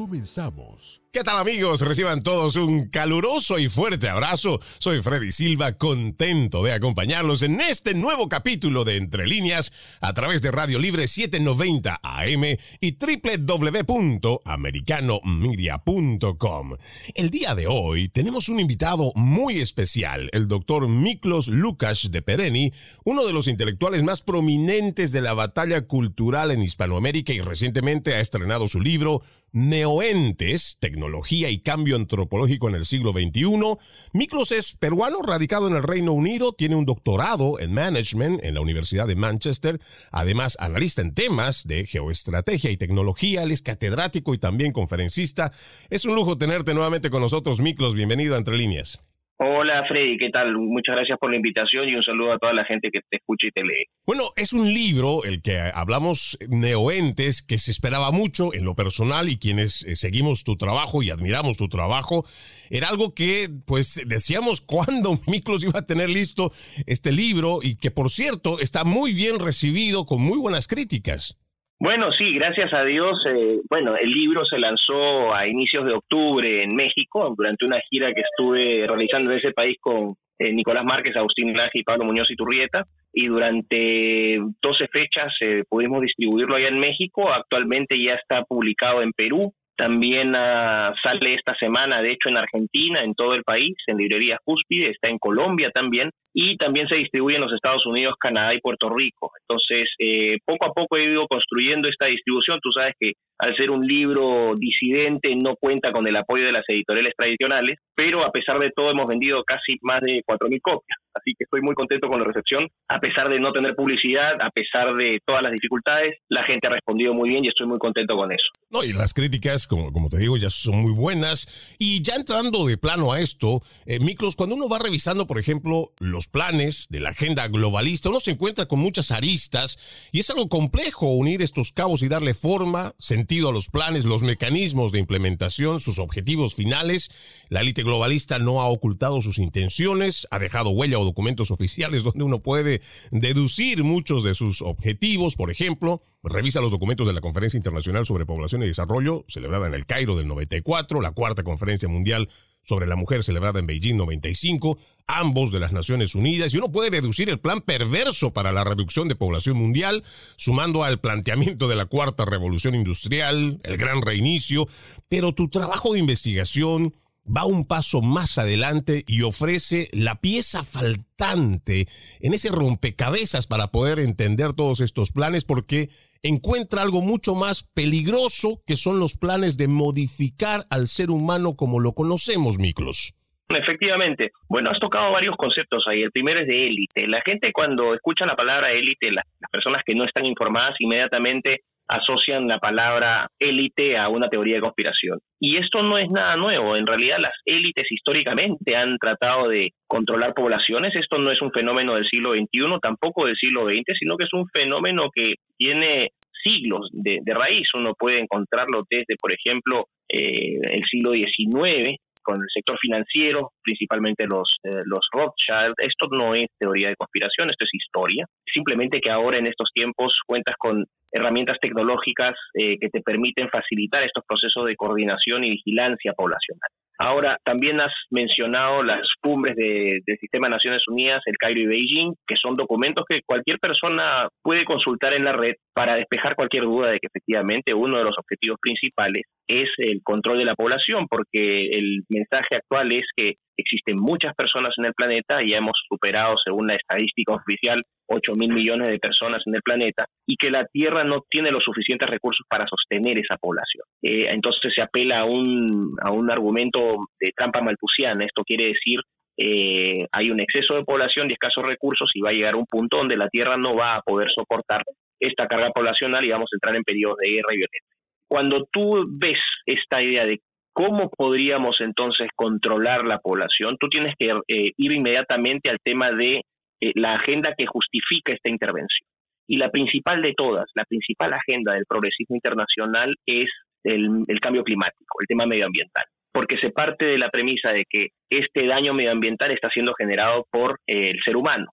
Comenzamos. ¿Qué tal amigos? Reciban todos un caluroso y fuerte abrazo. Soy Freddy Silva, contento de acompañarlos en este nuevo capítulo de Entre líneas a través de Radio Libre 790 AM y www.americanomedia.com. El día de hoy tenemos un invitado muy especial, el doctor Miklos Lukas de Pereni, uno de los intelectuales más prominentes de la batalla cultural en Hispanoamérica y recientemente ha estrenado su libro Neoentes, Tecnología y Cambio Antropológico en el siglo XXI. Miklos es peruano, radicado en el Reino Unido, tiene un doctorado en Management en la Universidad de Manchester, además analista en temas de geoestrategia y tecnología, él es catedrático y también conferencista. Es un lujo tenerte nuevamente con nosotros, Miklos, bienvenido a Entre Líneas. Hola Freddy, ¿qué tal? Muchas gracias por la invitación y un saludo a toda la gente que te escucha y te lee. Bueno, es un libro, el que hablamos neoentes, que se esperaba mucho en lo personal y quienes eh, seguimos tu trabajo y admiramos tu trabajo. Era algo que, pues, decíamos cuándo Miklos iba a tener listo este libro y que, por cierto, está muy bien recibido con muy buenas críticas. Bueno, sí, gracias a Dios. Eh, bueno, el libro se lanzó a inicios de octubre en México durante una gira que estuve realizando en ese país con eh, Nicolás Márquez, Agustín Laje y Pablo Muñoz y Turrieta. Y durante 12 fechas eh, pudimos distribuirlo allá en México. Actualmente ya está publicado en Perú, también ah, sale esta semana, de hecho, en Argentina, en todo el país, en librerías Cúspide, está en Colombia también, y también se distribuye en los Estados Unidos, Canadá y Puerto Rico. Entonces, eh, poco a poco he ido construyendo esta distribución. Tú sabes que al ser un libro disidente no cuenta con el apoyo de las editoriales tradicionales, pero a pesar de todo hemos vendido casi más de 4.000 copias. Así que estoy muy contento con la recepción. A pesar de no tener publicidad, a pesar de todas las dificultades, la gente ha respondido muy bien y estoy muy contento con eso. No, y las críticas, como, te digo, ya son muy buenas. Y ya entrando de plano a esto, eh, Miklos, cuando uno va revisando, por ejemplo, los planes de la agenda globalista, uno se encuentra con muchas aristas y es algo complejo unir estos cabos y darle forma, sentido a los planes, los mecanismos de implementación, sus objetivos finales. La élite globalista no ha ocultado sus intenciones, ha dejado huella o documentos oficiales donde uno puede deducir muchos de sus objetivos. Por ejemplo, revisa los documentos de la Conferencia Internacional sobre Población y Desarrollo, celebrada en el Cairo del 94, la cuarta conferencia mundial sobre la mujer celebrada en Beijing 95, ambos de las Naciones Unidas, y uno puede deducir el plan perverso para la reducción de población mundial, sumando al planteamiento de la cuarta revolución industrial, el gran reinicio, pero tu trabajo de investigación, va un paso más adelante y ofrece la pieza faltante en ese rompecabezas para poder entender todos estos planes porque encuentra algo mucho más peligroso que son los planes de modificar al ser humano como lo conocemos, Miklos. Efectivamente. Bueno, has tocado varios conceptos ahí. El primero es de élite. La gente cuando escucha la palabra élite, las personas que no están informadas inmediatamente asocian la palabra élite a una teoría de conspiración. Y esto no es nada nuevo. En realidad las élites históricamente han tratado de controlar poblaciones. Esto no es un fenómeno del siglo XXI, tampoco del siglo XX, sino que es un fenómeno que tiene siglos de, raíz. Uno puede encontrarlo desde, por ejemplo, eh, el siglo XIX, con el sector financiero, principalmente los, eh, los Rothschild. Esto no es teoría de conspiración, esto es historia. Simplemente que ahora en estos tiempos cuentas con herramientas tecnológicas eh, que te permiten facilitar estos procesos de coordinación y vigilancia poblacional. Ahora, también has mencionado las cumbres del Sistema de Naciones Unidas, el Cairo y Beijing, que son documentos que cualquier persona puede consultar en la red para despejar cualquier duda de que efectivamente uno de los objetivos principales es el control de la población, porque el mensaje actual es que existen muchas personas en el planeta, y ya hemos superado, según la estadística oficial, 8 mil millones de personas en el planeta, y que la Tierra no tiene los suficientes recursos para sostener esa población. Eh, entonces se apela a un, a un argumento de trampa maltusiana. Esto quiere decir eh, hay un exceso de población y escasos recursos y va a llegar un punto donde la Tierra no va a poder soportar esta carga poblacional y vamos a entrar en periodos de guerra y violencia. Cuando tú ves esta idea de ¿Cómo podríamos entonces controlar la población? Tú tienes que eh, ir inmediatamente al tema de eh, la agenda que justifica esta intervención. Y la principal de todas, la principal agenda del progresismo internacional es el, cambio climático, el tema medioambiental. porque se parte de la premisa de que este daño medioambiental está siendo generado por eh, el ser humano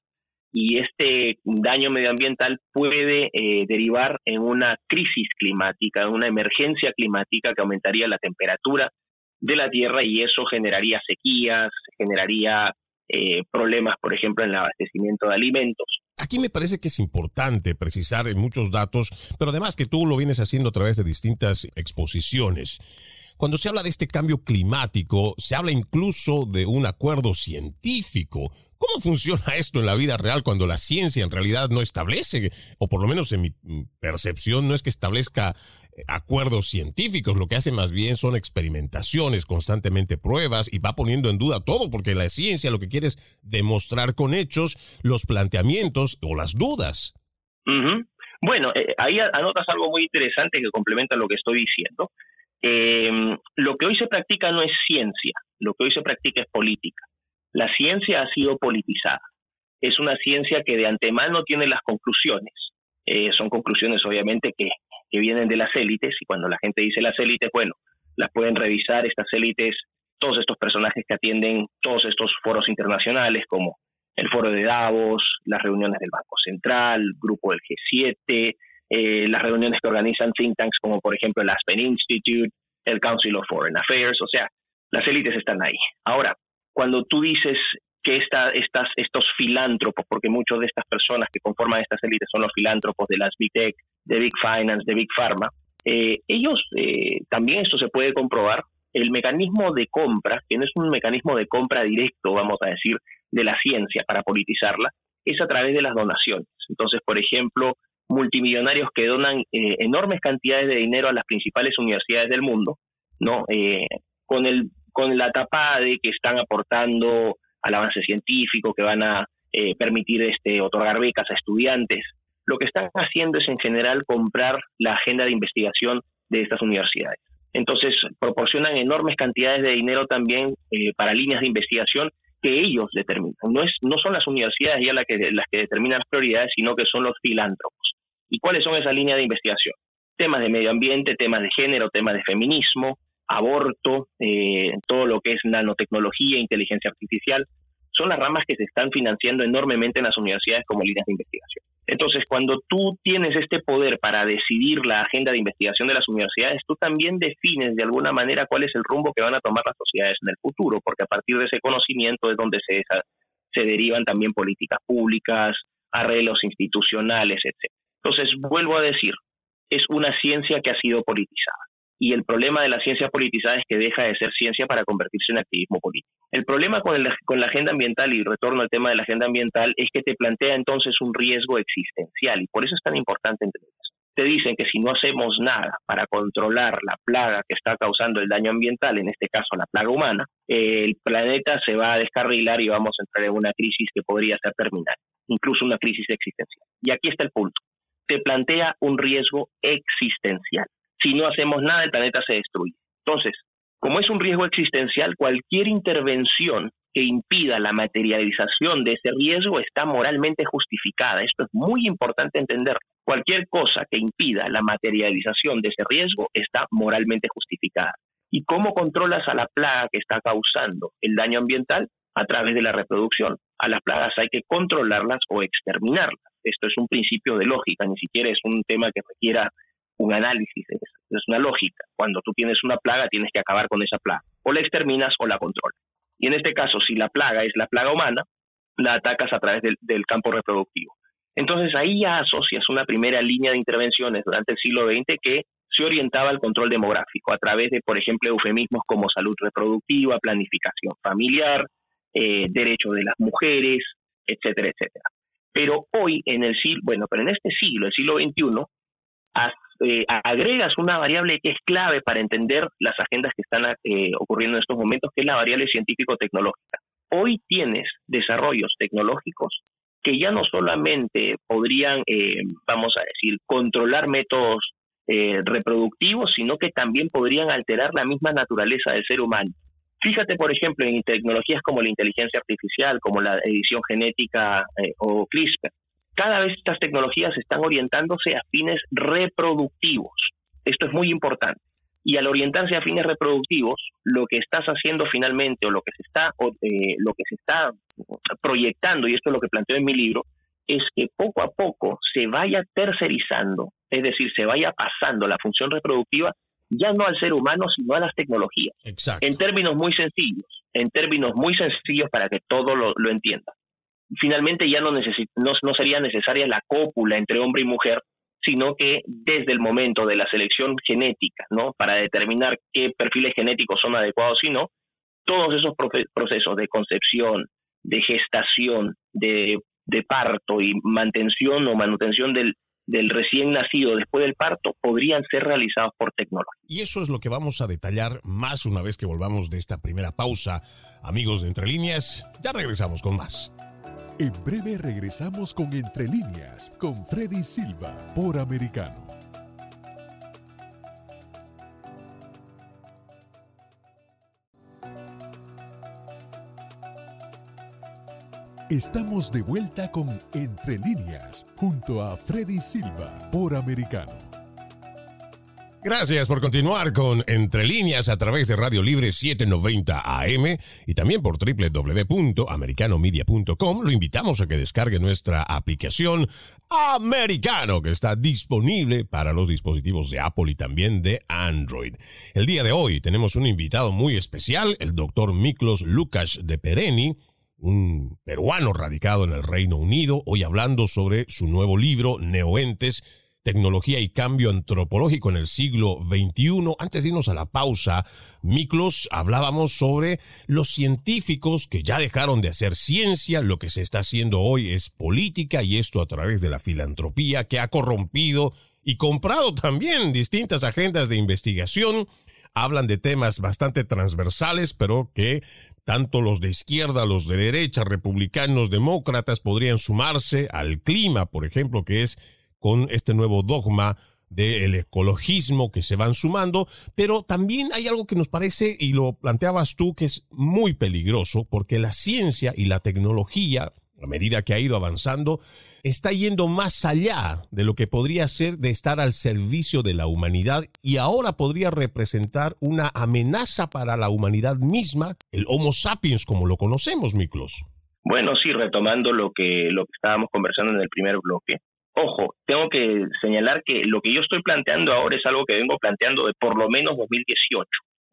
y este daño medioambiental puede eh, derivar en una crisis climática, en una emergencia climática que aumentaría la temperatura de la Tierra y eso generaría sequías, generaría eh, problemas, por ejemplo, en el abastecimiento de alimentos. Aquí me parece que es importante precisar muchos datos, pero además que tú lo vienes haciendo a través de distintas exposiciones. Cuando se habla de este cambio climático, se habla incluso de un acuerdo científico. ¿Cómo funciona esto en la vida real cuando la ciencia en realidad no establece, o por lo menos en mi percepción, no es que establezca eh, acuerdos científicos, lo que hace más bien son experimentaciones, constantemente pruebas y va poniendo en duda todo, porque la ciencia lo que quiere es demostrar con hechos los planteamientos o las dudas. Bueno, eh, ahí anotas algo muy interesante que complementa lo que estoy diciendo. Eh, lo que hoy se practica no es ciencia, lo que hoy se practica es política. La ciencia ha sido politizada. Es una ciencia que de antemano tiene las conclusiones. Eh, son conclusiones obviamente que, que vienen de las élites y cuando la gente dice las élites, bueno, las pueden revisar estas élites, todos estos personajes que atienden todos estos foros internacionales como el foro de Davos, las reuniones del Banco Central, el grupo del G7, eh, las reuniones que organizan think tanks como por ejemplo el Aspen Institute, el Council of Foreign Affairs, o sea, las élites están ahí. Ahora, cuando tú dices que esta, estas, estos filántropos, porque muchos de estas personas que conforman estas élites son los filántropos de las Big Tech, de Big Finance, de Big Pharma, eh, ellos eh, también esto se puede comprobar, el mecanismo de compra, que no es un mecanismo de compra directo, vamos a decir, de la ciencia para politizarla, es a través de las donaciones. Entonces, por ejemplo, multimillonarios que donan eh, enormes cantidades de dinero a las principales universidades del mundo, ¿no? Eh, con, el, con la tapada de que están aportando al avance científico, que van a eh, permitir este, otorgar becas a estudiantes. Lo que están haciendo es en general comprar la agenda de investigación de estas universidades. Entonces, proporcionan enormes cantidades de dinero también para líneas de investigación que ellos determinan. No, es, no son las universidades ya las que, las que determinan las prioridades, sino que son los filántropos. ¿Y cuáles son esas líneas de investigación? Temas de medio ambiente, temas de género, temas de feminismo, aborto, eh, todo lo que es nanotecnología, inteligencia artificial, son las ramas que se están financiando enormemente en las universidades como líneas de investigación. Entonces, cuando tú tienes este poder para decidir la agenda de investigación de las universidades, tú también defines de alguna manera cuál es el rumbo que van a tomar las sociedades en el futuro, porque a partir de ese conocimiento es donde se, se derivan también políticas públicas, arreglos institucionales, etc. Entonces, vuelvo a decir, es una ciencia que ha sido politizada. Y el problema de la ciencia politizada es que deja de ser ciencia para convertirse en activismo político. El problema con, con la agenda ambiental, y retorno al tema de la agenda ambiental, es que te plantea entonces un riesgo existencial. Y por eso es tan importante entender eso. Te dicen que si no hacemos nada para controlar la plaga que está causando el daño ambiental, en este caso la plaga humana, el planeta se va a descarrilar y vamos a entrar en una crisis que podría ser terminal, incluso una crisis existencial. Y aquí está el punto te plantea un riesgo existencial. Si no hacemos nada, el planeta se destruye. Entonces, como es un riesgo existencial, cualquier intervención que impida la materialización de ese riesgo está moralmente justificada. Esto es muy importante entender. Cualquier cosa que impida la materialización de ese riesgo está moralmente justificada. ¿Y cómo controlas a la plaga que está causando el daño ambiental? A través de la reproducción. A las plagas hay que controlarlas o exterminarlas. Esto es un principio de lógica, ni siquiera es un tema que requiera un análisis, es, una lógica. Cuando tú tienes una plaga, tienes que acabar con esa plaga. O la exterminas o la controlas. Y en este caso, si la plaga es la plaga humana, la atacas a través del, campo reproductivo. Entonces ahí ya asocias una primera línea de intervenciones durante el siglo XX que se orientaba al control demográfico a través de, por ejemplo, eufemismos como salud reproductiva, planificación familiar, eh, derechos de las mujeres, etcétera, etcétera. Pero hoy, en el siglo, bueno, pero en este siglo, el siglo XXI, eh, agregas una variable que es clave para entender las agendas que están eh, ocurriendo en estos momentos, que es la variable científico-tecnológica. Hoy tienes desarrollos tecnológicos que ya no solamente podrían, eh, vamos a decir, controlar métodos reproductivos, sino que también podrían alterar la misma naturaleza del ser humano. Fíjate, por ejemplo, en tecnologías como la inteligencia artificial, como la edición genética eh, o CRISPR. Cada vez estas tecnologías están orientándose a fines reproductivos. Esto es muy importante. Y al orientarse a fines reproductivos, lo que estás haciendo finalmente o lo que se está, eh, lo que se está proyectando, y esto es lo que planteo en mi libro, es que poco a poco se vaya tercerizando, es decir, se vaya pasando la función reproductiva ya no al ser humano, sino a las tecnologías. En términos muy sencillos, en términos muy sencillos para que todo lo, lo entienda. Finalmente ya no, no, no sería necesaria la cópula entre hombre y mujer, sino que desde el momento de la selección genética, ¿no? Para determinar qué perfiles genéticos son adecuados y no, todos esos procesos de concepción, de gestación, de de parto y mantención o manutención del, del recién nacido después del parto podrían ser realizados por tecnología. Y eso es lo que vamos a detallar más una vez que volvamos de esta primera pausa. Amigos de Entre Líneas, ya regresamos con más. En breve regresamos con Entre Líneas, con Freddy Silva, por Americano. Estamos de vuelta con Entre líneas, junto a Freddy Silva, por Americano. Gracias por continuar con Entre líneas a través de Radio Libre 790 AM y también por www.americanomedia.com. Lo invitamos a que descargue nuestra aplicación Americano, que está disponible para los dispositivos de Apple y también de Android. El día de hoy tenemos un invitado muy especial, el doctor Miklos Lukas de Pereni un peruano radicado en el Reino Unido, hoy hablando sobre su nuevo libro, Neoentes, Tecnología y Cambio Antropológico en el siglo XXI. Antes de irnos a la pausa, Miklos, hablábamos sobre los científicos que ya dejaron de hacer ciencia, lo que se está haciendo hoy es política y esto a través de la filantropía que ha corrompido y comprado también distintas agendas de investigación hablan de temas bastante transversales, pero que tanto los de izquierda, los de derecha, republicanos, demócratas podrían sumarse al clima, por ejemplo, que es con este nuevo dogma del ecologismo que se van sumando, pero también hay algo que nos parece, y lo planteabas tú, que es muy peligroso, porque la ciencia y la tecnología, a medida que ha ido avanzando, está yendo más allá de lo que podría ser de estar al servicio de la humanidad y ahora podría representar una amenaza para la humanidad misma, el Homo sapiens como lo conocemos, Miklos. Bueno, sí, retomando lo que, lo que estábamos conversando en el primer bloque. Ojo, tengo que señalar que lo que yo estoy planteando ahora es algo que vengo planteando de por lo menos 2018.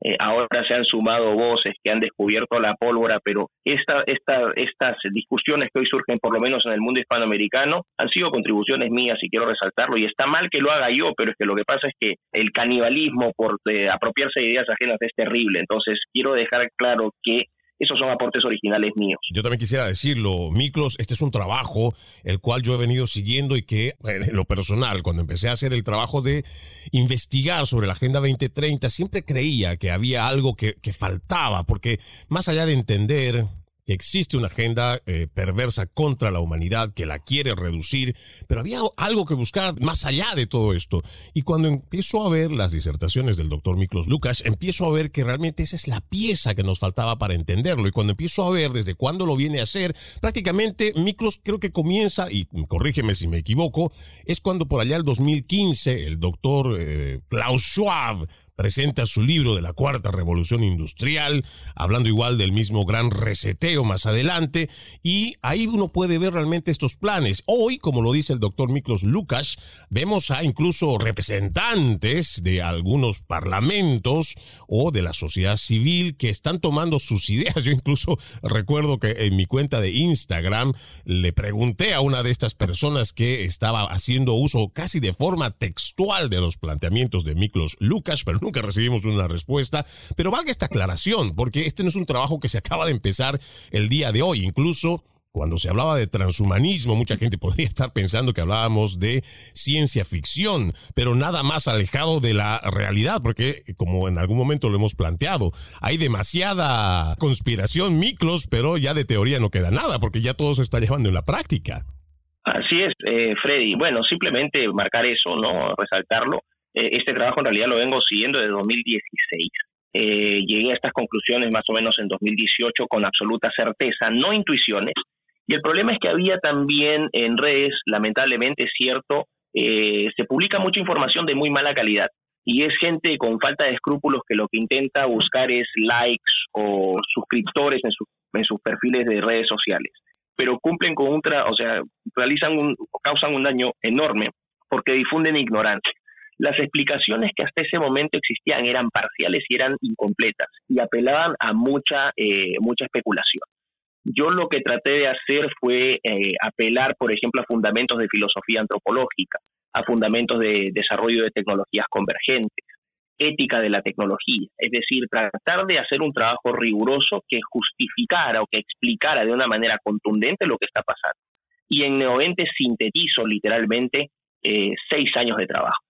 Eh, ahora se han sumado voces que han descubierto la pólvora, pero esta, esta, estas discusiones que hoy surgen, por lo menos en el mundo hispanoamericano, han sido contribuciones mías y quiero resaltarlo. Y está mal que lo haga yo, pero es que lo que pasa es que el canibalismo por eh, apropiarse de ideas ajenas es terrible. Entonces, quiero dejar claro que esos son aportes originales míos. Yo también quisiera decirlo, Miklos, este es un trabajo el cual yo he venido siguiendo y que en lo personal, cuando empecé a hacer el trabajo de investigar sobre la Agenda 2030, siempre creía que había algo que, que faltaba, porque más allá de entender que existe una agenda eh, perversa contra la humanidad que la quiere reducir, pero había algo que buscar más allá de todo esto. Y cuando empiezo a ver las disertaciones del doctor Miklos Lucas, empiezo a ver que realmente esa es la pieza que nos faltaba para entenderlo. Y cuando empiezo a ver desde cuándo lo viene a hacer, prácticamente Miklos creo que comienza, y corrígeme si me equivoco, es cuando por allá el 2015 el doctor eh, Klaus Schwab presenta su libro de la cuarta revolución industrial, hablando igual del mismo gran reseteo más adelante, y ahí uno puede ver realmente estos planes. Hoy, como lo dice el doctor Miklos Lucas, vemos a incluso representantes de algunos parlamentos o de la sociedad civil que están tomando sus ideas. Yo incluso recuerdo que en mi cuenta de Instagram le pregunté a una de estas personas que estaba haciendo uso casi de forma textual de los planteamientos de Miklos Lucas, pero nunca recibimos una respuesta. Pero valga esta aclaración, porque este no es un trabajo que se acaba de empezar el día de hoy. Incluso cuando se hablaba de transhumanismo, mucha gente podría estar pensando que hablábamos de ciencia ficción, pero nada más alejado de la realidad, porque como en algún momento lo hemos planteado, hay demasiada conspiración, micros, pero ya de teoría no queda nada, porque ya todo se está llevando en la práctica. Así es, eh, Freddy. Bueno, simplemente marcar eso, ¿no? Resaltarlo. Eh, este trabajo en realidad lo vengo siguiendo desde 2016. Eh, llegué a estas conclusiones más o menos en 2018 con absoluta certeza, no intuiciones. Y el problema es que había también en redes, lamentablemente cierto, eh, se publica mucha información de muy mala calidad. y es gente con falta de escrúpulos que lo que intenta buscar es likes o suscriptores en, en sus perfiles de redes sociales. Pero cumplen con un, o sea, realizan un, causan un daño enorme porque difunden ignorancia. Las explicaciones que hasta ese momento existían eran parciales y eran incompletas y apelaban a mucha, eh, mucha especulación. Yo lo que traté de hacer fue eh, apelar, por ejemplo, a fundamentos de filosofía antropológica, a fundamentos de desarrollo de tecnologías convergentes, ética de la tecnología, es decir, tratar de hacer un trabajo riguroso que justificara o que explicara de una manera contundente lo que está pasando. Y en Neovente sintetizo literalmente eh, seis años de trabajo.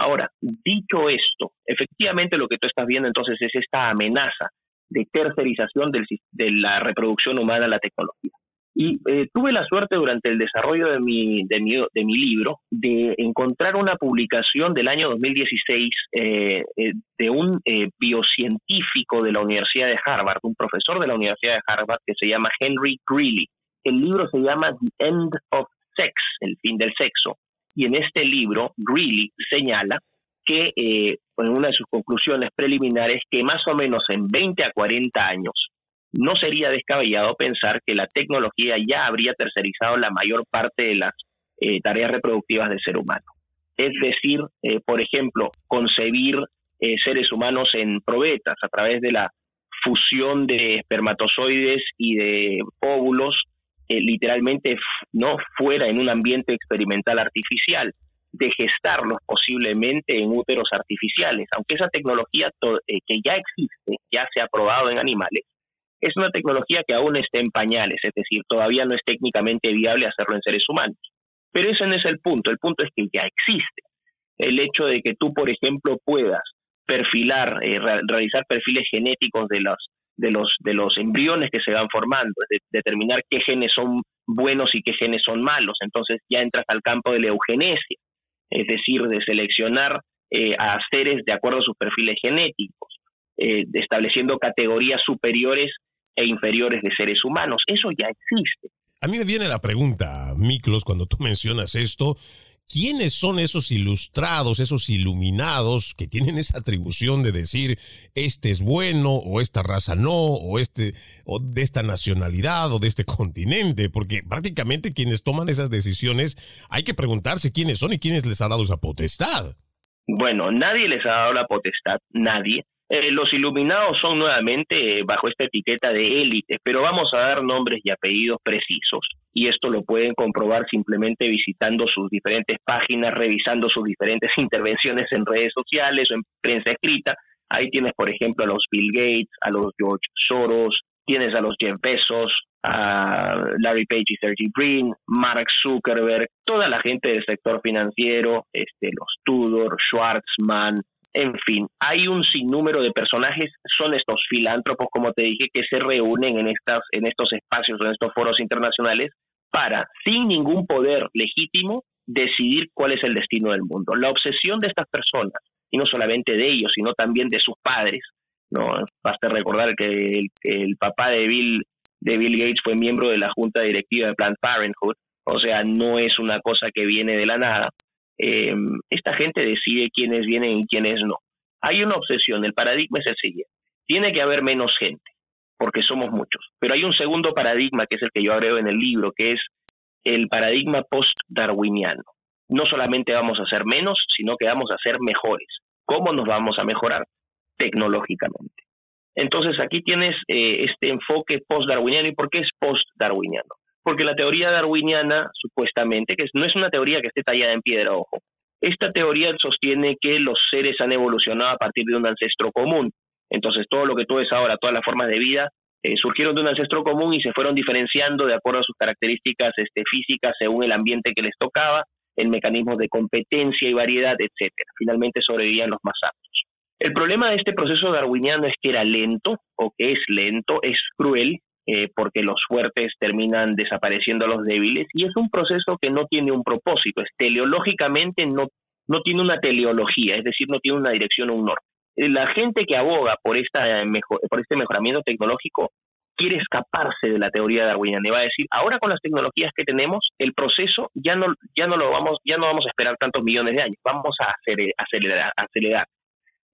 Ahora, dicho esto, efectivamente lo que tú estás viendo entonces es esta amenaza de tercerización de la reproducción humana a la tecnología. Y eh, tuve la suerte durante el desarrollo de mi, de mi, libro de encontrar una publicación del año 2016 eh, eh, de un biocientífico de la Universidad de Harvard, un profesor de la Universidad de Harvard que se llama Henry Greeley. El libro se llama The End of Sex, el fin del sexo. Y en este libro, Greeley señala que en una de sus conclusiones preliminares que más o menos en 20 a 40 años no sería descabellado pensar que la tecnología ya habría tercerizado la mayor parte de las eh, tareas reproductivas del ser humano. Es decir, eh, por ejemplo, concebir eh, seres humanos en probetas a través de la fusión de espermatozoides y de óvulos, literalmente no fuera en un ambiente experimental artificial, de gestarlos posiblemente en úteros artificiales, aunque esa tecnología que ya existe, ya se ha probado en animales, es una tecnología que aún está en pañales, es decir, todavía no es técnicamente viable hacerlo en seres humanos. Pero ese no es el punto, el punto es que ya existe. El hecho de que tú, por ejemplo, puedas perfilar, eh, realizar perfiles genéticos de los, de, los, de los embriones que se van formando, determinar qué genes son buenos y qué genes son malos. Entonces ya entras al campo de la eugenesia, es decir, de seleccionar eh, a seres de acuerdo a sus perfiles genéticos, eh, estableciendo categorías superiores e inferiores de seres humanos. Eso ya existe. A mí me viene la pregunta, Miklos, cuando tú mencionas esto, ¿quiénes son esos ilustrados, esos iluminados que tienen esa atribución de decir este es bueno o esta raza no o este o de esta nacionalidad o de este continente? Porque prácticamente quienes toman esas decisiones hay que preguntarse quiénes son y quiénes les ha dado esa potestad. Bueno, nadie les ha dado la potestad, nadie. Eh, los iluminados son nuevamente eh, bajo esta etiqueta de élite, pero vamos a dar nombres y apellidos precisos. Y esto lo pueden comprobar simplemente visitando sus diferentes páginas, revisando sus diferentes intervenciones en redes sociales o en prensa escrita. Ahí tienes, por ejemplo, a los Bill Gates, a los George Soros, tienes a los Jeff Bezos, a Larry Page y Sergey Brin, Mark Zuckerberg, toda la gente del sector financiero, este, los Tudor, Schwartzman, en fin, hay un sinnúmero de personajes, son estos filántropos, como te dije, que se reúnen en, estas, en estos espacios, en estos foros internacionales, para, sin ningún poder legítimo, decidir cuál es el destino del mundo. La obsesión de estas personas, y no solamente de ellos, sino también de sus padres, no basta recordar que el, el papá de Bill, de Bill Gates fue miembro de la junta directiva de Planned Parenthood, o sea, no es una cosa que viene de la nada. Eh, esta gente decide quiénes vienen y quiénes no. Hay una obsesión, el paradigma es el siguiente. Tiene que haber menos gente, porque somos muchos. Pero hay un segundo paradigma, que es el que yo agrego en el libro, que es el paradigma post-darwiniano. No solamente vamos a ser menos, sino que vamos a ser mejores. ¿Cómo nos vamos a mejorar? Tecnológicamente. Entonces aquí tienes eh, este enfoque post-darwiniano. ¿Y por qué es post-darwiniano? Porque la teoría darwiniana, supuestamente, que no es una teoría que esté tallada en piedra, ojo, esta teoría sostiene que los seres han evolucionado a partir de un ancestro común. Entonces, todo lo que tú ves ahora, todas las formas de vida, eh, surgieron de un ancestro común y se fueron diferenciando de acuerdo a sus características este, físicas según el ambiente que les tocaba, el mecanismo de competencia y variedad, etcétera. Finalmente sobrevivían los más aptos. El problema de este proceso darwiniano es que era lento, o que es lento, es cruel, eh, porque los fuertes terminan desapareciendo a los débiles, y es un proceso que no tiene un propósito, es teleológicamente no, no tiene una teleología, es decir, no tiene una dirección o un norte. Eh, la gente que aboga por, esta por este mejoramiento tecnológico quiere escaparse de la teoría darwiniana y va a decir, ahora con las tecnologías que tenemos, el proceso ya no, ya no lo vamos, ya no vamos a esperar tantos millones de años, vamos a acelerar, acelerar.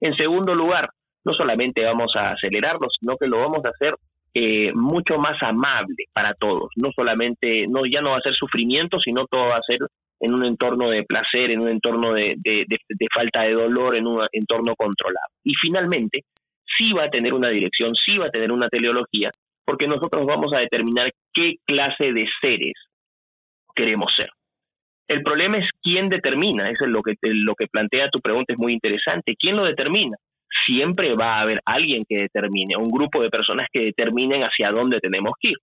En segundo lugar, no solamente vamos a acelerarlo, sino que lo vamos a hacer eh, mucho más amable para todos. No solamente, no ya no va a ser sufrimiento, sino todo va a ser en un entorno de placer, en un entorno de, de, falta de dolor, en un entorno controlado. Y finalmente, sí va a tener una dirección, sí va a tener una teleología, porque nosotros vamos a determinar qué clase de seres queremos ser. El problema es quién determina, eso es lo que, lo que plantea tu pregunta, es muy interesante. ¿Quién lo determina? Siempre va a haber alguien que determine, un grupo de personas que determinen hacia dónde tenemos que ir.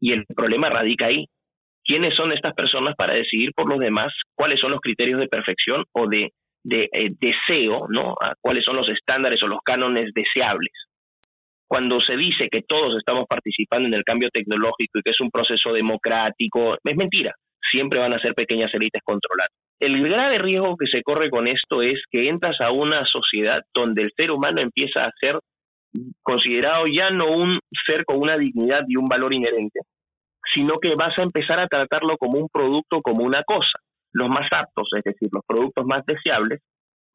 Y el problema radica ahí. ¿Quiénes son estas personas para decidir por los demás cuáles son los criterios de perfección o de, eh, deseo, ¿no? cuáles son los estándares o los cánones deseables? Cuando se dice que todos estamos participando en el cambio tecnológico y que es un proceso democrático, es mentira siempre van a ser pequeñas élites controladas. El grave riesgo que se corre con esto es que entras a una sociedad donde el ser humano empieza a ser considerado ya no un ser con una dignidad y un valor inherente, sino que vas a empezar a tratarlo como un producto, como una cosa. Los más aptos, es decir, los productos más deseables,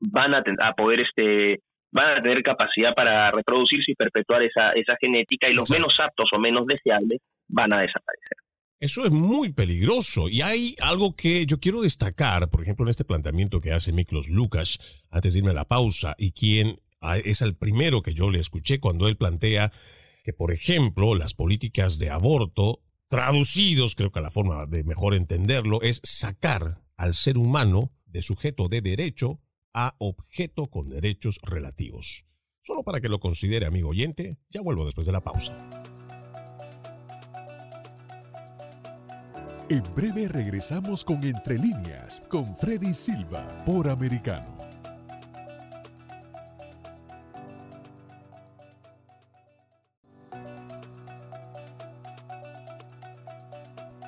van a, a poder este, van a tener capacidad para reproducirse y perpetuar esa, esa genética y los menos aptos o menos deseables van a desaparecer. Eso es muy peligroso y hay algo que yo quiero destacar, por ejemplo, en este planteamiento que hace Miklos Lucas antes de irme a la pausa y quien ah, es el primero que yo le escuché cuando él plantea que, por ejemplo, las políticas de aborto, traducidos, creo que la forma de mejor entenderlo, es sacar al ser humano de sujeto de derecho a objeto con derechos relativos. Solo para que lo considere, amigo oyente, ya vuelvo después de la pausa. En breve regresamos con Entre líneas con Freddy Silva por Americano.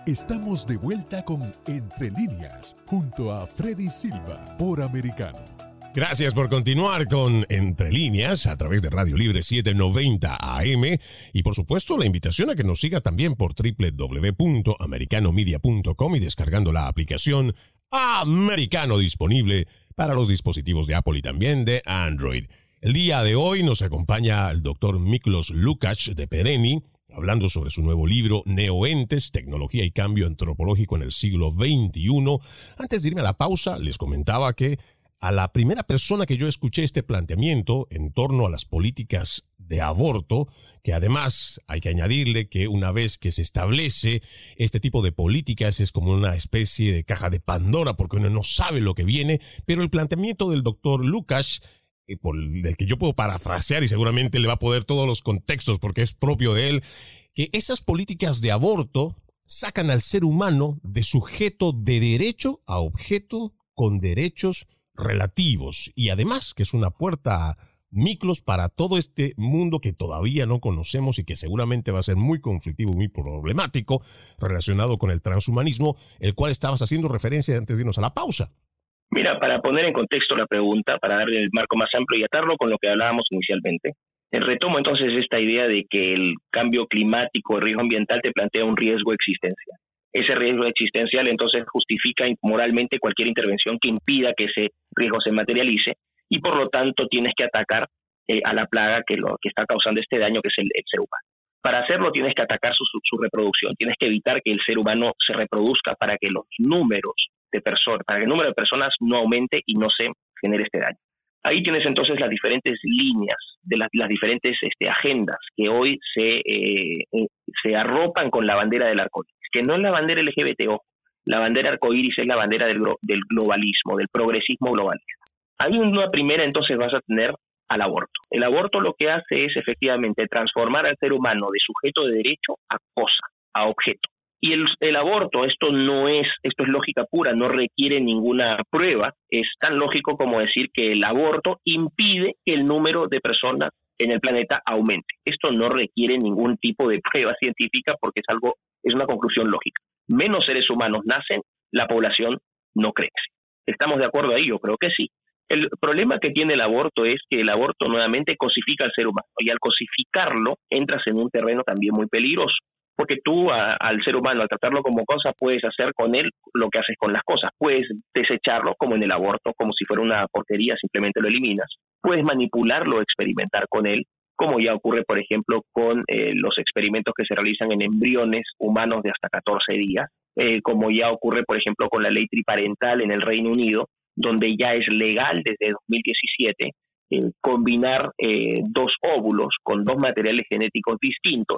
Estamos de vuelta con Entre líneas junto a Freddy Silva por Americano. Gracias por continuar con Entre líneas a través de Radio Libre 790 AM y por supuesto la invitación a que nos siga también por www.americanomedia.com y descargando la aplicación Americano disponible para los dispositivos de Apple y también de Android. El día de hoy nos acompaña el doctor Miklos Lukács de Pereni, hablando sobre su nuevo libro Neoentes, Tecnología y Cambio Antropológico en el siglo XXI. Antes de irme a la pausa, les comentaba que a la primera persona que yo escuché este planteamiento en torno a las políticas de aborto, que además hay que añadirle que una vez que se establece este tipo de políticas es como una especie de caja de Pandora porque uno no sabe lo que viene, pero el planteamiento del doctor Lucas, eh, por el que yo puedo parafrasear y seguramente le va a poder todos los contextos porque es propio de él, que esas políticas de aborto sacan al ser humano de sujeto de derecho a objeto con derechos relativos y además que es una puerta miclos para todo este mundo que todavía no conocemos y que seguramente va a ser muy conflictivo muy problemático relacionado con el transhumanismo, el cual estabas haciendo referencia antes de irnos a la pausa. Mira, para poner en contexto la pregunta, para darle el marco más amplio y atarlo con lo que hablábamos inicialmente, retomo entonces esta idea de que el cambio climático, el riesgo ambiental te plantea un riesgo existencial ese riesgo existencial entonces justifica moralmente cualquier intervención que impida que ese riesgo se materialice y por lo tanto tienes que atacar eh, a la plaga que, lo, que está causando este daño, que es el, ser humano. Para hacerlo tienes que atacar su, reproducción, tienes que evitar que el ser humano se reproduzca para que los números de personas, para que el número de personas no aumente y no se genere este daño. Ahí tienes entonces las diferentes líneas de las, las diferentes este, agendas que hoy se, eh, eh, se arropan con la bandera del arcoíris, que no es la bandera LGBTO, la bandera arcoíris es la bandera del, globalismo, del progresismo globalista. Hay una primera entonces vas a tener al aborto. El aborto lo que hace es efectivamente transformar al ser humano de sujeto de derecho a cosa, a objeto. Y el, el, aborto, esto no es, esto es lógica pura, no requiere ninguna prueba, es tan lógico como decir que el aborto impide que el número de personas en el planeta aumente. Esto no requiere ningún tipo de prueba científica porque es algo, es una conclusión lógica. Menos seres humanos nacen, la población no crece. ¿Estamos de acuerdo ahí? Yo creo que sí. El problema que tiene el aborto es que el aborto nuevamente cosifica al ser humano y al cosificarlo entras en un terreno también muy peligroso porque tú al ser humano, al tratarlo como cosa, puedes hacer con él lo que haces con las cosas. Puedes desecharlo como en el aborto, como si fuera una porquería, simplemente lo eliminas. puedes manipularlo experimentar con él, como ya ocurre, por ejemplo, con eh, los experimentos que se realizan en embriones humanos de hasta 14 días, eh, como ya ocurre, por ejemplo, con la ley triparental en el Reino Unido, donde ya es legal desde 2017 eh, combinar dos óvulos con dos materiales genéticos distintos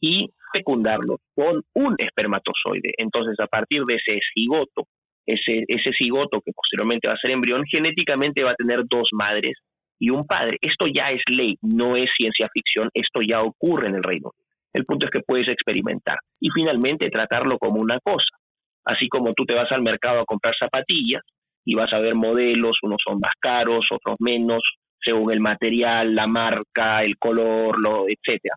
y fecundarlos con un espermatozoide. Entonces, a partir de ese cigoto, ese, ese cigoto que posteriormente va a ser embrión, genéticamente va a tener dos madres y un padre. Esto ya es ley, no es ciencia ficción, esto ya ocurre en el Reino Unido. El punto es que puedes experimentar y finalmente tratarlo como una cosa. Así como tú te vas al mercado a comprar zapatillas y vas a ver modelos, unos son más caros, otros menos, según el material, la marca, el color, lo, etcétera.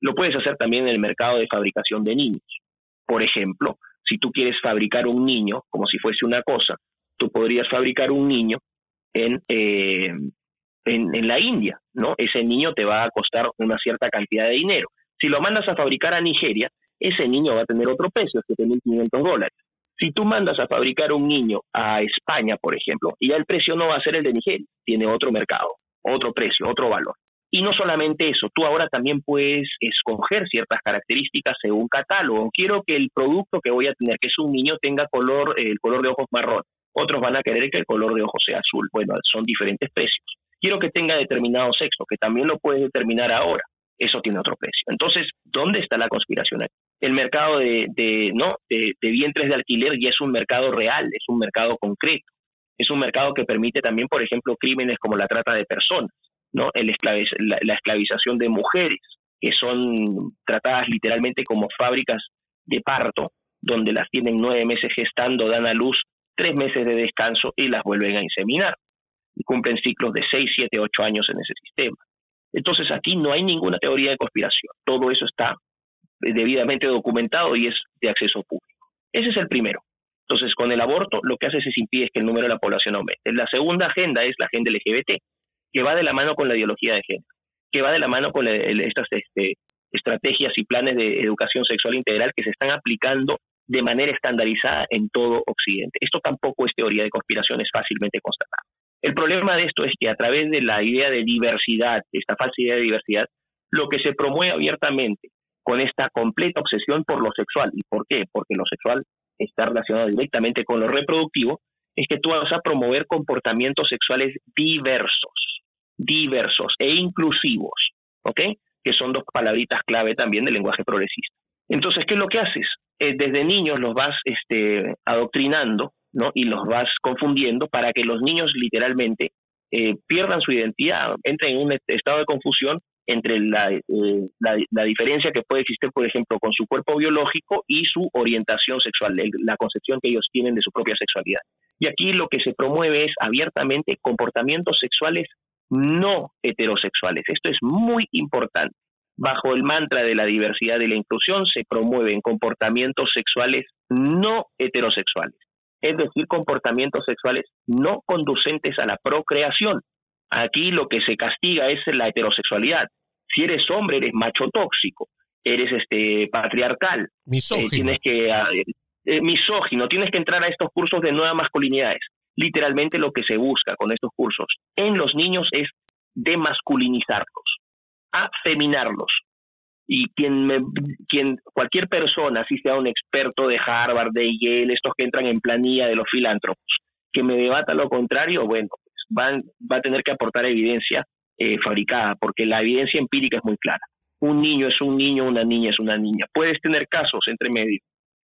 Lo puedes hacer también en el mercado de fabricación de niños. Por ejemplo, si tú quieres fabricar un niño como si fuese una cosa, tú podrías fabricar un niño en, eh, en, la India, ¿no? Ese niño te va a costar una cierta cantidad de dinero. Si lo mandas a fabricar a Nigeria, ese niño va a tener otro precio, 7.500 dólares. Si tú mandas a fabricar un niño a España, por ejemplo, y ya el precio no va a ser el de Nigeria, tiene otro mercado, otro precio, otro valor. Y no solamente eso, tú ahora también puedes escoger ciertas características según catálogo. Quiero que el producto que voy a tener, que es un niño, tenga color, el color de ojos marrón. Otros van a querer que el color de ojos sea azul. Bueno, son diferentes precios quiero que tenga determinado sexo, que también lo puedes determinar ahora. Eso tiene otro precio. Entonces, ¿dónde está la conspiración? El mercado de, ¿no? De, vientres de alquiler ya es un mercado real, es un mercado concreto. Es un mercado que permite también, por ejemplo, crímenes como la trata de personas, ¿no? El la, la esclavización de mujeres, que son tratadas literalmente como fábricas de parto, donde las tienen nueve meses gestando, dan a luz tres meses de descanso y las vuelven a inseminar y cumplen ciclos de 6, 7, 8 años en ese sistema. Entonces aquí no hay ninguna teoría de conspiración. Todo eso está debidamente documentado y es de acceso público. Ese es el primero. Entonces, con el aborto lo que hace es impedir que el número de la población aumente. La segunda agenda es la agenda LGBT, que va de la mano con la ideología de género, que va de la mano con estas este, estrategias y planes de educación sexual integral que se están aplicando de manera estandarizada en todo Occidente. Esto tampoco es teoría de conspiración, es fácilmente constatado. El problema de esto es que a través de la idea de diversidad, esta falsa idea de diversidad, lo que se promueve abiertamente con esta completa obsesión por lo sexual. ¿Y por qué? Porque lo sexual está relacionado directamente con lo reproductivo, es que tú vas a promover comportamientos sexuales diversos, diversos e inclusivos, ¿ok? Que son dos palabritas clave también del lenguaje progresista. Entonces, ¿qué es lo que haces? Eh, desde niños los vas este, adoctrinando ¿no? y los vas confundiendo para que los niños literalmente eh, pierdan su identidad, entren en un estado de confusión entre la, eh, la, diferencia que puede existir, por ejemplo, con su cuerpo biológico y su orientación sexual, la concepción que ellos tienen de su propia sexualidad. Y aquí lo que se promueve es abiertamente comportamientos sexuales no heterosexuales. Esto es muy importante. Bajo el mantra de la diversidad y la inclusión se promueven comportamientos sexuales no heterosexuales es decir, comportamientos sexuales no conducentes a la procreación. Aquí lo que se castiga es la heterosexualidad. Si eres hombre, eres macho tóxico, eres este patriarcal, misógino. Eh, tienes que eh, eh, misógino, tienes que entrar a estos cursos de nuevas masculinidades. Literalmente lo que se busca con estos cursos en los niños es demasculinizarlos, afeminarlos, y quien, me, quien cualquier persona, si sea un experto de Harvard, de Yale, estos que entran en planilla de los filántropos, que me debata lo contrario, bueno, pues van, va a tener que aportar evidencia eh, fabricada, porque la evidencia empírica es muy clara. Un niño es un niño, una niña es una niña. Puedes tener casos entre medio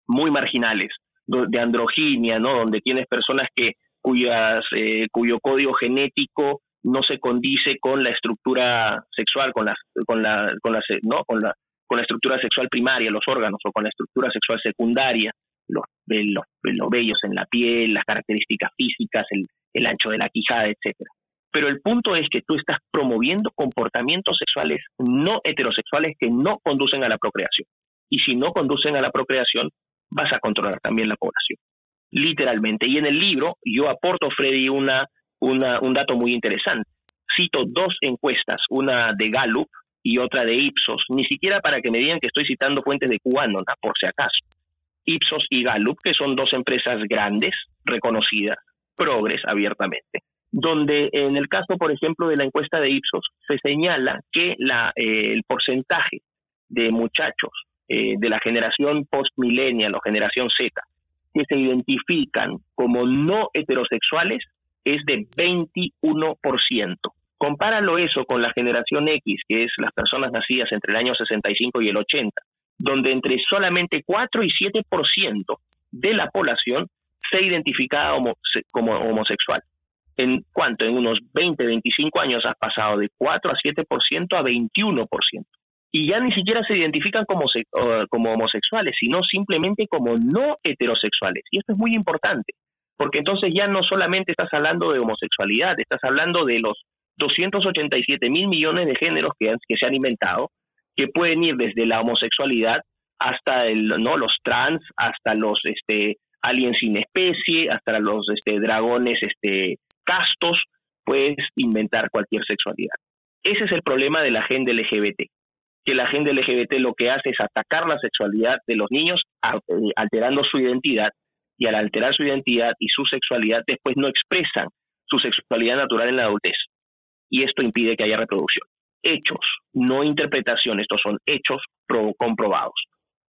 muy marginales de androginia, ¿no? Donde tienes personas que cuyas eh, cuyo código genético no se condice con la estructura sexual, con la, con la, con la, ¿no? con la, con la estructura sexual primaria, los órganos, o con la estructura sexual secundaria, los, los, los vellos en la piel, las características físicas, el, el ancho de la quijada, etcétera. Pero el punto es que tú estás promoviendo comportamientos sexuales no heterosexuales que no conducen a la procreación. Y si no conducen a la procreación, vas a controlar también la población. Literalmente. Y en el libro yo aporto, Freddy, una un dato muy interesante. Cito dos encuestas, una de Gallup y otra de Ipsos, ni siquiera para que me digan que estoy citando fuentes de QAnon, por si acaso. Ipsos y Gallup, que son dos empresas grandes, reconocidas, progres abiertamente. donde en el caso, por ejemplo, de la encuesta de Ipsos, se señala que la, eh, el porcentaje de muchachos eh, de la generación post-millennial o generación Z que se identifican como no heterosexuales es de 21%. Compáralo eso con la generación X, que es las personas nacidas entre el año 65 y el 80, donde entre solamente 4 y 7% de la población se identificaba como homosexual. En cuanto en unos 20, 25 años ha pasado de 4 a 7% a 21%. Y ya ni siquiera se identifican como, como homosexuales, sino simplemente como no heterosexuales. Y esto es muy importante, porque entonces ya no solamente estás hablando de homosexualidad, estás hablando de los 287 mil millones de géneros que, que se han inventado, que pueden ir desde la homosexualidad hasta el, ¿no? los trans, hasta los este, aliens sin especie, hasta los este, dragones este, castos, puedes inventar cualquier sexualidad. Ese es el problema de la agenda LGBT, que la agenda LGBT lo que hace es atacar la sexualidad de los niños eh, alterando su identidad y al alterar su identidad y su sexualidad después no expresan su sexualidad natural en la adultez. Y esto impide que haya reproducción. Hechos, no interpretación, estos son hechos comprobados.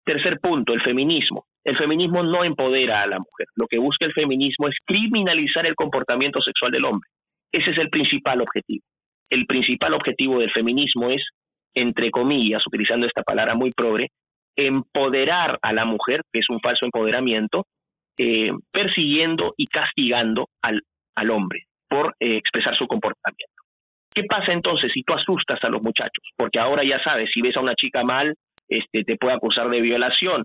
Tercer punto, el feminismo. El feminismo no empodera a la mujer. Lo que busca el feminismo es criminalizar el comportamiento sexual del hombre. Ese es el principal objetivo. El principal objetivo del feminismo es, entre comillas, utilizando esta palabra muy progre, empoderar a la mujer, que es un falso empoderamiento, eh, persiguiendo y castigando al, al hombre por eh, expresar su comportamiento. ¿Qué pasa entonces si tú asustas a los muchachos? Porque ahora ya sabes, si ves a una chica mal, este, te puede acusar de violación.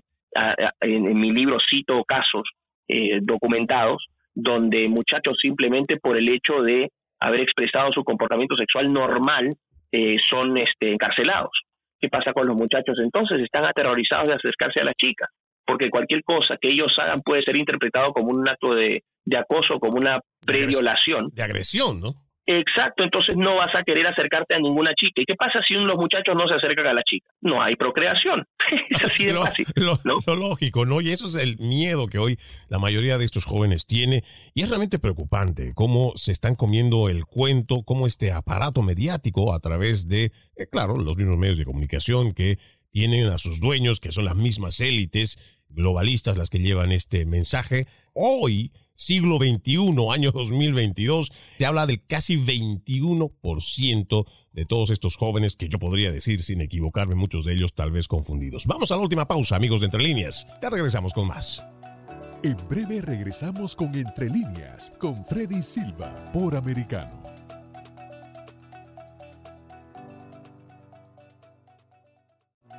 En, mi libro cito casos eh, documentados donde muchachos simplemente por el hecho de haber expresado su comportamiento sexual normal eh, son este, encarcelados. ¿Qué pasa con los muchachos entonces? Están aterrorizados de acercarse a las chicas, porque cualquier cosa que ellos hagan puede ser interpretado como un acto de, de acoso, como una previolación. De agresión, ¿no? Exacto, entonces no vas a querer acercarte a ninguna chica. ¿Y qué pasa si los muchachos no se acercan a la chica? No hay procreación. es así de lo, fácil. Lo, lógico, ¿no? Y eso es el miedo que hoy la mayoría de estos jóvenes tiene. Y es realmente preocupante cómo se están comiendo el cuento, cómo este aparato mediático a través de, eh, claro, los mismos medios de comunicación que tienen a sus dueños, que son las mismas élites globalistas las que llevan este mensaje, hoy siglo XXI, año 2022, se habla del casi 21% de todos estos jóvenes que yo podría decir sin equivocarme, muchos de ellos tal vez confundidos. Vamos a la última pausa, amigos de Entre Líneas. Ya regresamos con más. En breve regresamos con Entre Líneas, con Freddy Silva, por Americano.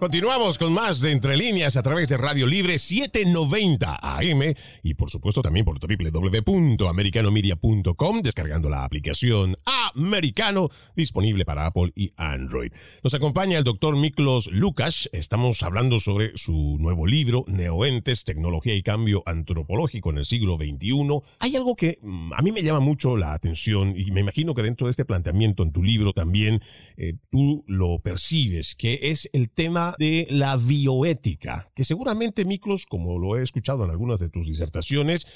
Continuamos con más de Entre Líneas a través de Radio Libre 790 AM y por supuesto también por www.americanomedia.com descargando la aplicación Americano disponible para Apple y Android. Nos acompaña el doctor Miklos Lucas. Estamos hablando sobre su nuevo libro Neoentes, Tecnología y Cambio Antropológico en el siglo XXI. Hay algo que mm, a mí me llama mucho la atención y me imagino que dentro de este planteamiento en tu libro también eh, tú lo percibes, que es el tema de la bioética, que seguramente Miklos, como lo he escuchado en algunas de tus disertaciones,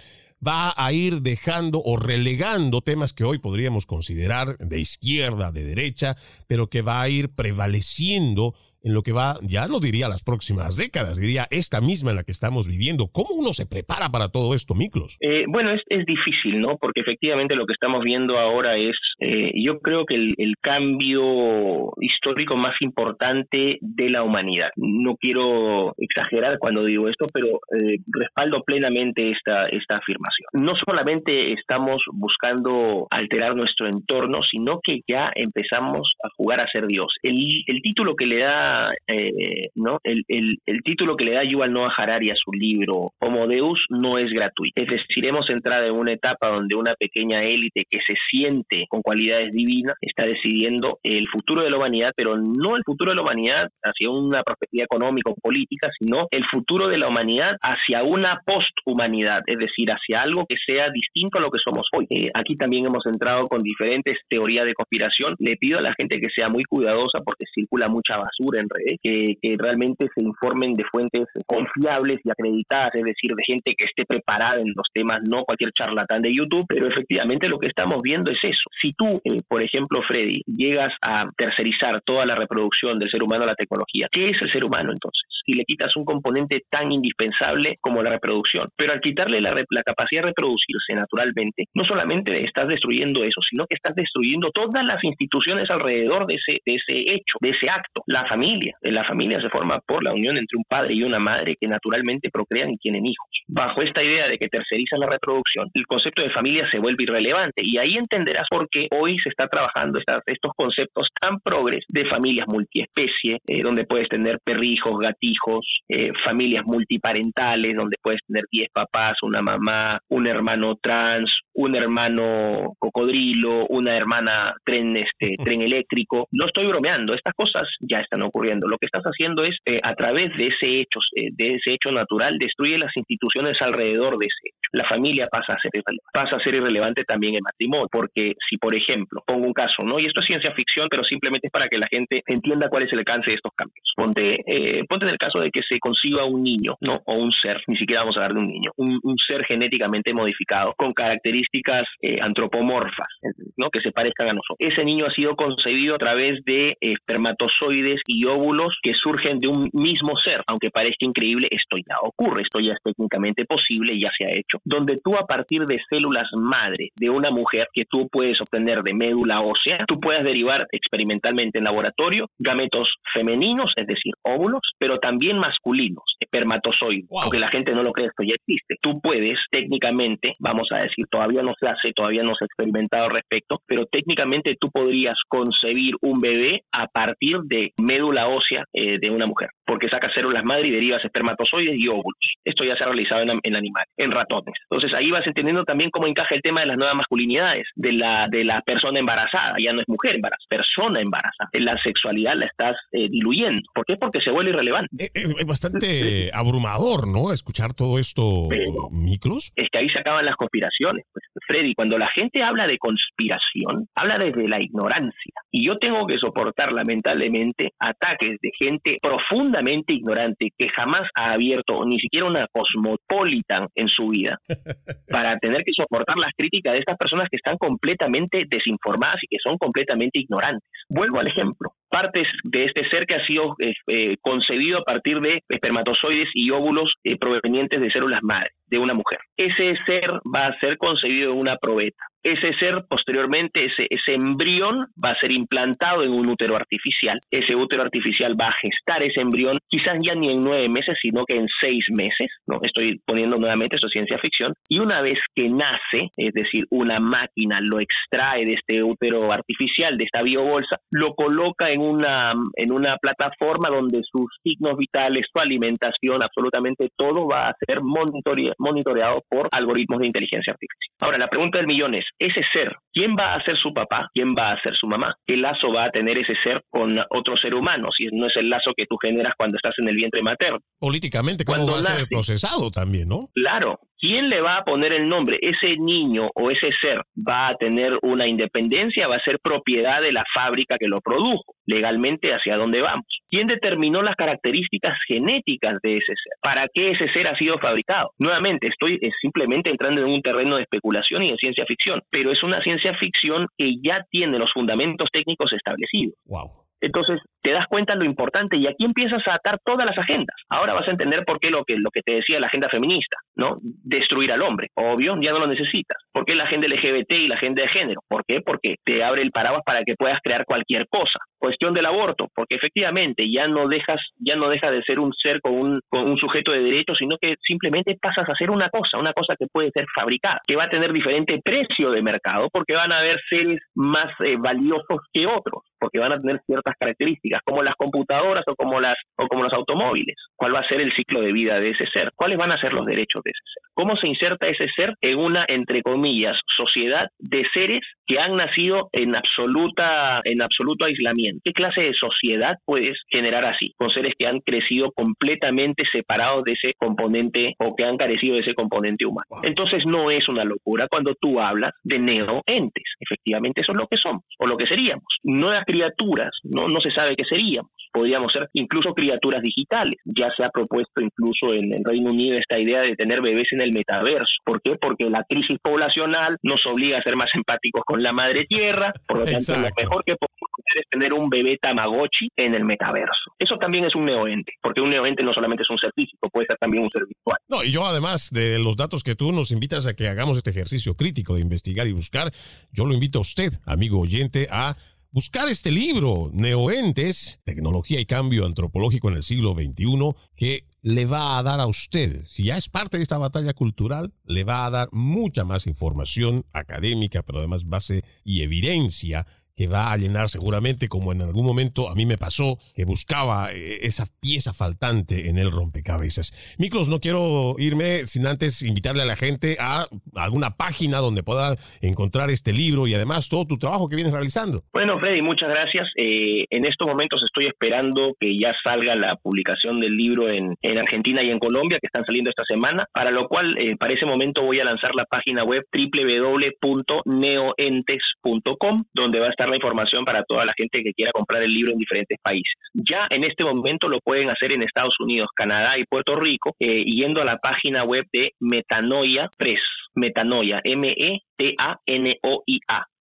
va a ir dejando o relegando temas que hoy podríamos considerar de izquierda, de derecha, pero que va a ir prevaleciendo en lo que va, ya no diría las próximas décadas, diría esta misma en la que estamos viviendo. ¿Cómo uno se prepara para todo esto, Miklos? Eh, bueno, es, es, difícil, ¿no? Porque efectivamente lo que estamos viendo ahora es, eh, yo creo que el, el, cambio histórico más importante de la humanidad. No quiero exagerar cuando digo esto, pero eh, respaldo plenamente esta, esta afirmación. No solamente estamos buscando alterar nuestro entorno, sino que ya empezamos a jugar a ser Dios. El, el título que le da eh, ¿no? El, el, título que le da Yuval Noah Harari a su libro Homo Deus no es gratuito. Es decir, hemos entrado en una etapa donde una pequeña élite que se siente con cualidades divinas, está decidiendo el futuro de la humanidad, pero no el futuro de la humanidad hacia una perspectiva económica o política, sino el futuro de la humanidad hacia una posthumanidad, es decir, hacia algo que sea distinto a lo que somos hoy. Eh, aquí también hemos entrado con diferentes teorías de conspiración. Le pido a la gente que sea muy cuidadosa porque circula mucha basura en redes, que, que realmente se informen de fuentes confiables y acreditadas, es decir, de gente que esté preparada en los temas, no cualquier charlatán de YouTube, pero efectivamente lo que estamos viendo es eso. Si tú, eh, por ejemplo, Freddy, llegas a tercerizar toda la reproducción del ser humano a la tecnología, ¿qué es el ser humano entonces? Si le quitas un componente tan indispensable como la reproducción, pero al quitarle la, la capacidad de reproducirse naturalmente, no solamente estás destruyendo eso, sino que estás destruyendo todas las instituciones alrededor de ese, de ese hecho, de ese acto. La familia, la familia se forma por la unión entre un padre y una madre que naturalmente procrean y tienen hijos. Bajo esta idea de que tercerizan la reproducción, el concepto de familia se vuelve irrelevante y ahí entenderás por qué hoy se está trabajando estos conceptos tan progres de familias multiespecie, eh, donde puedes tener perrijos, gatijos, eh, familias multiparentales, donde puedes tener 10 papás, una mamá, un hermano trans, un hermano cocodrilo, una hermana tren, este, tren eléctrico. No estoy bromeando, estas cosas ya están ocurriendo. Lo que estás haciendo es, eh, a través de ese hecho, de ese hecho natural, destruye las instituciones alrededor de ese hecho. La familia pasa a ser pasa a ser irrelevante también el matrimonio, porque si, por ejemplo, pongo un caso, ¿no? Y esto es ciencia ficción, pero simplemente es para que la gente entienda cuál es el alcance de estos cambios. Ponte, eh, ponte en el caso de que se conciba un niño, ¿no? O un ser, ni siquiera vamos a hablar de un niño, un, ser genéticamente modificado con características eh, antropomorfas, ¿no? Que se parezcan a nosotros. Ese niño ha sido concebido a través de espermatozoides y óvulos que surgen de un mismo ser, aunque parezca increíble, esto ya ocurre, esto ya es técnicamente posible, ya se ha hecho, donde tú a partir de células madre de una mujer que tú puedes obtener de médula ósea, tú puedes derivar experimentalmente en laboratorio gametos femeninos, es decir, óvulos, pero también masculinos, espermatozoides. Aunque la gente no lo cree, esto ya existe. Tú puedes técnicamente, vamos a decir, todavía no se hace, todavía no se ha experimentado al respecto, pero técnicamente tú podrías concebir un bebé a partir de médula ósea eh, de una mujer, porque saca células madre y derivas espermatozoides y óvulos. Esto ya se ha realizado en, en animales, en ratones. Entonces ahí vas entendiendo también cómo encaja el tema de las nuevas masculinidades, de la, de la persona embarazada, ya no es mujer embarazada, persona embarazada. La sexualidad la estás eh, diluyendo. ¿Por qué? Porque se vuelve irrelevante. Eh, eh, es bastante abrumador, ¿no? Escuchar todo esto, micros. Es que ahí se acaban las conspiraciones. Pues, Freddy, cuando la gente habla de conspiración, habla desde la ignorancia. Y yo tengo que soportar, lamentablemente, ataques de gente profundamente ignorante que jamás ha abierto ni siquiera una cosmopolitan en su vida para tener que soportar las críticas de estas personas que están completamente desinformadas y que son completamente ignorantes. Vuelvo al ejemplo. Partes de este ser que ha sido eh, eh, concebido a partir de espermatozoides y óvulos eh, provenientes de células madre de una mujer. Ese ser va a ser concebido en una probeta ese ser posteriormente, ese, ese embrión va a ser implantado en un útero artificial. Ese útero artificial va a gestar ese embrión, quizás ya ni en nueve meses, sino que en seis meses. No estoy poniendo nuevamente eso ciencia ficción. Y una vez que nace, es decir, una máquina lo extrae de este útero artificial, de esta biobolsa, lo coloca en una, en una plataforma donde sus signos vitales, su alimentación, absolutamente todo va a ser monitoreado por algoritmos de inteligencia artificial. Ahora, la pregunta del millón es, ese ser, ¿quién va a ser su papá? ¿Quién va a ser su mamá? ¿Qué lazo va a tener ese ser con otro ser humano si no es el lazo que tú generas cuando estás en el vientre materno? Políticamente, ¿cómo va a ser procesado también, no? Claro, ¿Quién le va a poner el nombre? ¿Ese niño o ese ser va a tener una independencia? ¿Va a ser propiedad de la fábrica que lo produjo? Legalmente, ¿hacia dónde vamos? ¿Quién determinó las características genéticas de ese ser? ¿Para qué ese ser ha sido fabricado? Nuevamente, estoy simplemente entrando en un terreno de especulación y de ciencia ficción, pero es una ciencia ficción que ya tiene los fundamentos técnicos establecidos. Wow. Entonces te das cuenta lo importante y aquí empiezas a atar todas las agendas. Ahora vas a entender por qué lo que, lo que te decía la agenda feminista, ¿no? Destruir al hombre. Obvio, ya no lo necesitas. ¿Por qué la agenda LGBT y la agenda de género? ¿Por qué? Porque te abre el paraguas para que puedas crear cualquier cosa. Cuestión del aborto, porque efectivamente ya no dejas, ya no deja de ser un ser con un, con un sujeto de derecho, sino que simplemente pasas a ser una cosa, una cosa que puede ser fabricada, que va a tener diferente precio de mercado, porque van a haber seres más eh, valiosos que otros, porque van a tener ciertas características, como las computadoras o como las o como los automóviles. ¿Cuál va a ser el ciclo de vida de ese ser? ¿Cuáles van a ser los derechos de ese ser? ¿Cómo se inserta ese ser en una entre comillas sociedad de seres que han nacido en absoluta en absoluto aislamiento? ¿Qué clase de sociedad puedes generar así? Con seres que han crecido completamente separados de ese componente o que han carecido de ese componente humano. Entonces no es una locura cuando tú hablas de neoentes. Efectivamente eso es lo que somos o lo que seríamos. Nuevas criaturas, no, no se sabe qué seríamos podríamos ser incluso criaturas digitales. Ya se ha propuesto incluso en el Reino Unido esta idea de tener bebés en el metaverso. ¿Por qué? Porque la crisis poblacional nos obliga a ser más empáticos con la madre tierra, por lo tanto lo mejor que podemos hacer es tener un bebé Tamagotchi en el metaverso. Eso también es un neoente, porque un neoente no solamente es un ser físico, puede ser también un ser virtual. No, y yo además de los datos que tú nos invitas a que hagamos este ejercicio crítico de investigar y buscar, yo lo invito a usted, amigo oyente, a buscar este libro, Neoentes, Tecnología y Cambio Antropológico en el siglo XXI, que le va a dar a usted, si ya es parte de esta batalla cultural, le va a dar mucha más información académica, pero además base y evidencia que va a llenar seguramente como en algún momento a mí me pasó que buscaba eh, esa pieza faltante en el rompecabezas. Miklos, no quiero irme sin antes invitarle a la gente a alguna página donde pueda encontrar este libro y además todo tu trabajo que vienes realizando. Bueno, Freddy, muchas gracias. Eh, en estos momentos estoy esperando que ya salga la publicación del libro en, en, Argentina y en Colombia, que están saliendo esta semana, para lo cual eh, para ese momento voy a lanzar la página web www.neoentes.com, donde va a estar la información para toda la gente que quiera comprar el libro en diferentes países. Ya en este momento lo pueden hacer en Estados Unidos, Canadá y Puerto Rico, eh, yendo a la página web de Metanoia Press. Metanoia, M-E-T-A-N-O-I-A.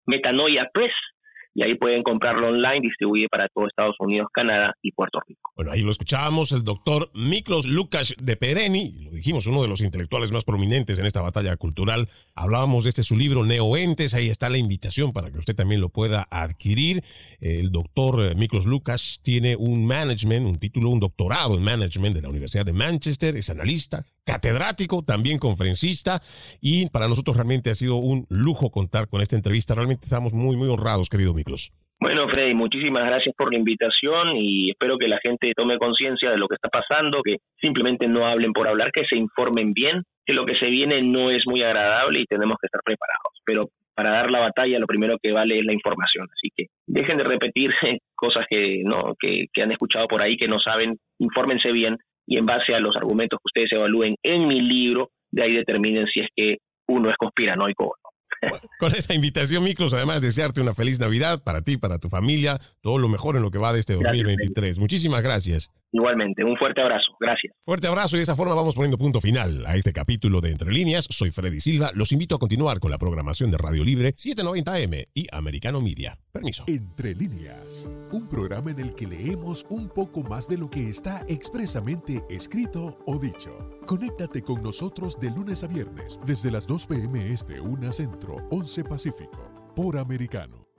Metanoia Press y ahí pueden comprarlo online, distribuye para todo Estados Unidos, Canadá y Puerto Rico. Bueno, ahí lo escuchábamos, el doctor Miklos Lucas de Pereni, lo dijimos, uno de los intelectuales más prominentes en esta batalla cultural. Hablábamos de este su libro Neoentes, ahí está la invitación para que usted también lo pueda adquirir. El doctor Miklos Lucas tiene un management, un título, un doctorado en management de la Universidad de Manchester, es analista, catedrático, también conferencista y para nosotros realmente ha sido un lujo contar con esta entrevista. Realmente estamos muy, muy honrados, querido Miklos. Bueno, Freddy, muchísimas gracias por la invitación y espero que la gente tome conciencia de lo que está pasando, que simplemente no hablen por hablar, que se informen bien, que lo que se viene no es muy agradable y tenemos que estar preparados. Pero para dar la batalla lo primero que vale es la información, así que dejen de repetir cosas que no que, que han escuchado por ahí que no saben, infórmense bien y en base a los argumentos que ustedes evalúen en mi libro, de ahí determinen si es que uno es conspiranoico o no. con esa invitación, Miklos, además desearte una feliz Navidad para ti, para tu familia, todo lo mejor en lo que va de este 2023. Muchísimas gracias. Igualmente, un fuerte abrazo. Gracias. Fuerte abrazo y de esa forma vamos poniendo punto final a este capítulo de Entre Líneas. Soy Freddy Silva. Los invito a continuar con la programación de Radio Libre 790M y Americano Media. Permiso. Entre Líneas, un programa en el que leemos un poco más de lo que está expresamente escrito o dicho. Conéctate con nosotros de lunes a viernes desde las 2 p.m. Este, 1 Centro, 11 Pacífico, por Americano.